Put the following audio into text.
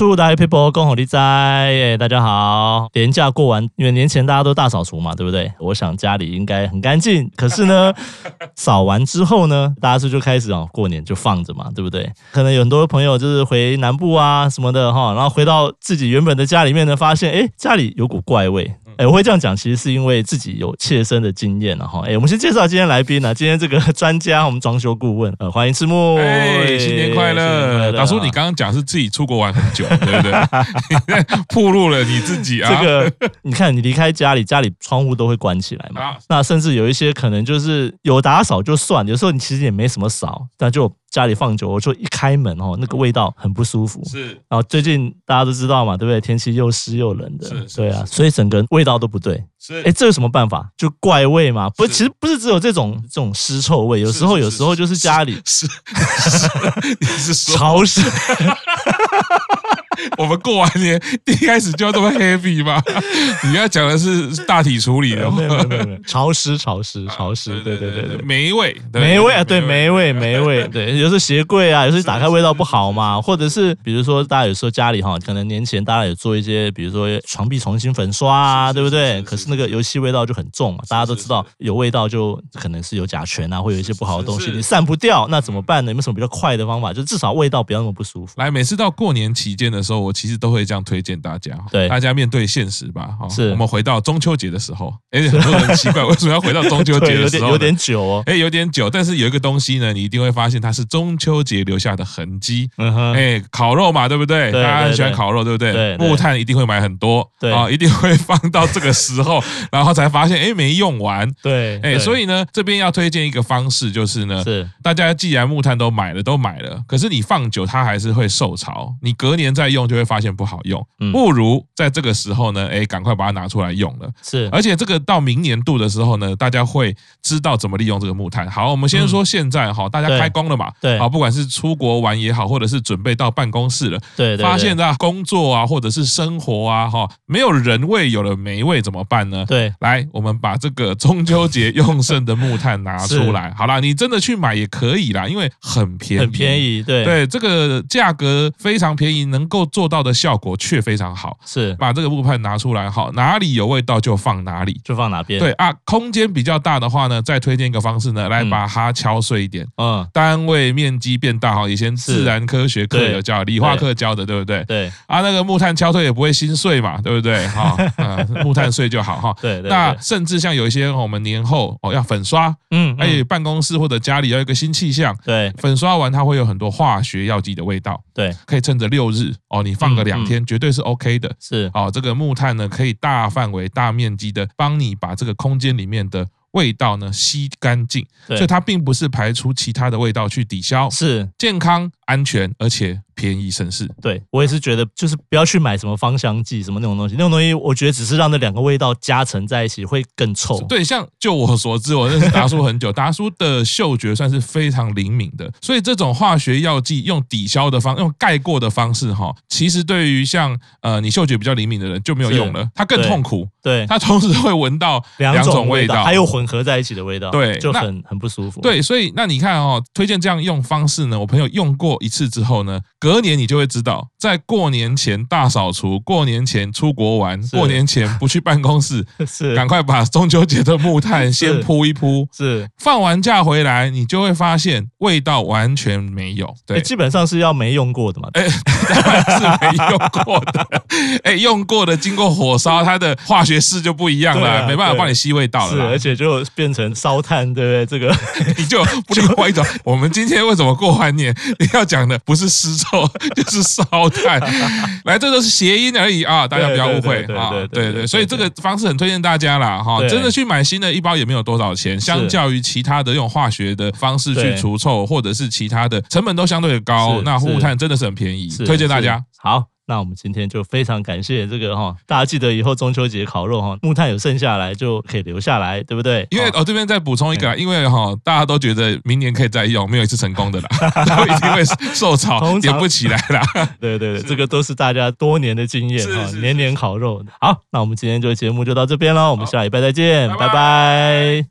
出来配播，恭候你在耶！大家好，年假过完，因为年前大家都大扫除嘛，对不对？我想家里应该很干净。可是呢，扫完之后呢，大家是就开始哦，过年就放着嘛，对不对？可能有很多朋友就是回南部啊什么的哈，然后回到自己原本的家里面呢，发现哎，家里有股怪味。哎，我会这样讲，其实是因为自己有切身的经验了哈。哎，我们先介绍今天来宾呢，今天这个专家，我们装修顾问，呃，欢迎赤木。哎，新年快乐！大叔，你刚刚讲是自己出国玩很久，对不对？暴露了你自己啊。这个，你看，你离开家里，家里窗户都会关起来嘛。那甚至有一些可能就是有打扫就算，有时候你其实也没什么扫，但就。家里放久，我就一开门哦，那个味道很不舒服。是，然后最近大家都知道嘛，对不对？天气又湿又冷的，是，对啊，所以整个味道都不对。是，哎，这有什么办法？就怪味嘛？不是，其实不是只有这种这种尸臭味，有时候有时候就是家里是是是潮湿。我们过完年第一开始就要这么 happy 吗？你要讲的是大体处理的，没有没有没有，潮湿潮湿潮湿，对对对对，霉味霉味啊，对霉味霉味，对，有时候鞋柜啊，有时候打开味道不好嘛，或者是比如说大家有时候家里哈，可能年前大家有做一些，比如说床壁重新粉刷啊，对不对？可是那个油漆味道就很重嘛，大家都知道有味道就可能是有甲醛啊，会有一些不好的东西，你散不掉，那怎么办呢？有没有什么比较快的方法？就至少味道不要那么不舒服。来，每次到过年期间的时候，我其实都会这样推荐大家，对大家面对现实吧。是，我们回到中秋节的时候，哎，很多人奇怪为什么要回到中秋节的 时候？有点有点久哦，哎，有点久。但是有一个东西呢，你一定会发现它是中秋节留下的痕迹。嗯哼，哎，烤肉嘛，对不对？大家很喜欢烤肉，对不对？木炭一定会买很多，对啊，一定会 放到这个时候，然后才发现哎没用完。对，哎，所以呢，这边要推荐一个方式，就是呢，是大家既然木炭都买了，都买了，可是你放久它还是会受潮，你隔年再用就会发现不好用，不如在这个时候呢，哎，赶快把它拿出来用了。是，而且这个到明年度的时候呢，大家会知道怎么利用这个木炭。好，我们先说现在哈，大家开工了嘛？对，啊，不管是出国玩也好，或者是准备到办公室了，对，发现啊，工作啊，或者是生活啊，哈，没有人味，有了霉味怎么办呢？对，来，我们把这个中秋节用剩的木炭拿出来。好啦，你真的去买也可以啦，因为很便宜，很便宜。对，对，这个价格非常便宜，能够做到的效果却非常好。是，把这个木炭拿出来，好，哪里有味道就放哪里，就放哪边。对啊，空间比较大的话呢，再推荐一个方式呢，来把它敲碎一点。嗯，单位面积变大哈。以前自然科学课有教，理化课教的，对不对？对啊，那个木炭敲碎也不会心碎嘛，对不对？哈，木炭碎就好哈。对，那甚至像有一些我们年后哦要粉刷，嗯，还有办公室或者家里要一个新气象，对，粉刷完它会有很多化学药剂的味道，对，可以趁着六日哦，你放个两天，绝对是 OK 的。是，哦，这个木炭呢，可以大范围、大面积的帮你把这个空间里面的味道呢吸干净，所以它并不是排出其他的味道去抵消，是。健康、安全，而且。便宜省事，对，我也是觉得，就是不要去买什么芳香剂什么那种东西，那种东西我觉得只是让那两个味道加成在一起会更臭。对，像就我所知，我认识达叔很久，达叔的嗅觉算是非常灵敏的，所以这种化学药剂用抵消的方，用盖过的方式哈，其实对于像呃你嗅觉比较灵敏的人就没有用了，它更痛苦。对，它同时会闻到 两种味道，还有混合在一起的味道，对，就很很不舒服。对，所以那你看哦，推荐这样用方式呢，我朋友用过一次之后呢，隔年你就会知道。在过年前大扫除，过年前出国玩，过年前不去办公室，是。赶快把中秋节的木炭先铺一铺，是。放完假回来，你就会发现味道完全没有，对，基本上是要没用过的嘛，哎，当然是没用过的，哎，用过的经过火烧，它的化学式就不一样了，没办法帮你吸味道了，是，而且就变成烧炭，对不对？这个你就不另外一种。我们今天为什么过完年你要讲的不是尸臭，就是。烧炭，来，这都是谐音而已啊，大家不要误会啊。对对，所以这个方式很推荐大家啦。哈，真的去买新的一包也没有多少钱，相较于其他的用化学的方式去除臭，或者是其他的成本都相对的高，那护炭真的是很便宜，推荐大家。好。那我们今天就非常感谢这个哈，大家记得以后中秋节烤肉哈，木炭有剩下来就可以留下来，对不对？因为我这边再补充一个，因为哈，大家都觉得明年可以再用，没有一次成功的啦，都一定会受潮，点不起来啦。对对对，这个都是大家多年的经验哈，年年烤肉。好，那我们今天就节目就到这边喽，我们下礼拜再见，拜拜。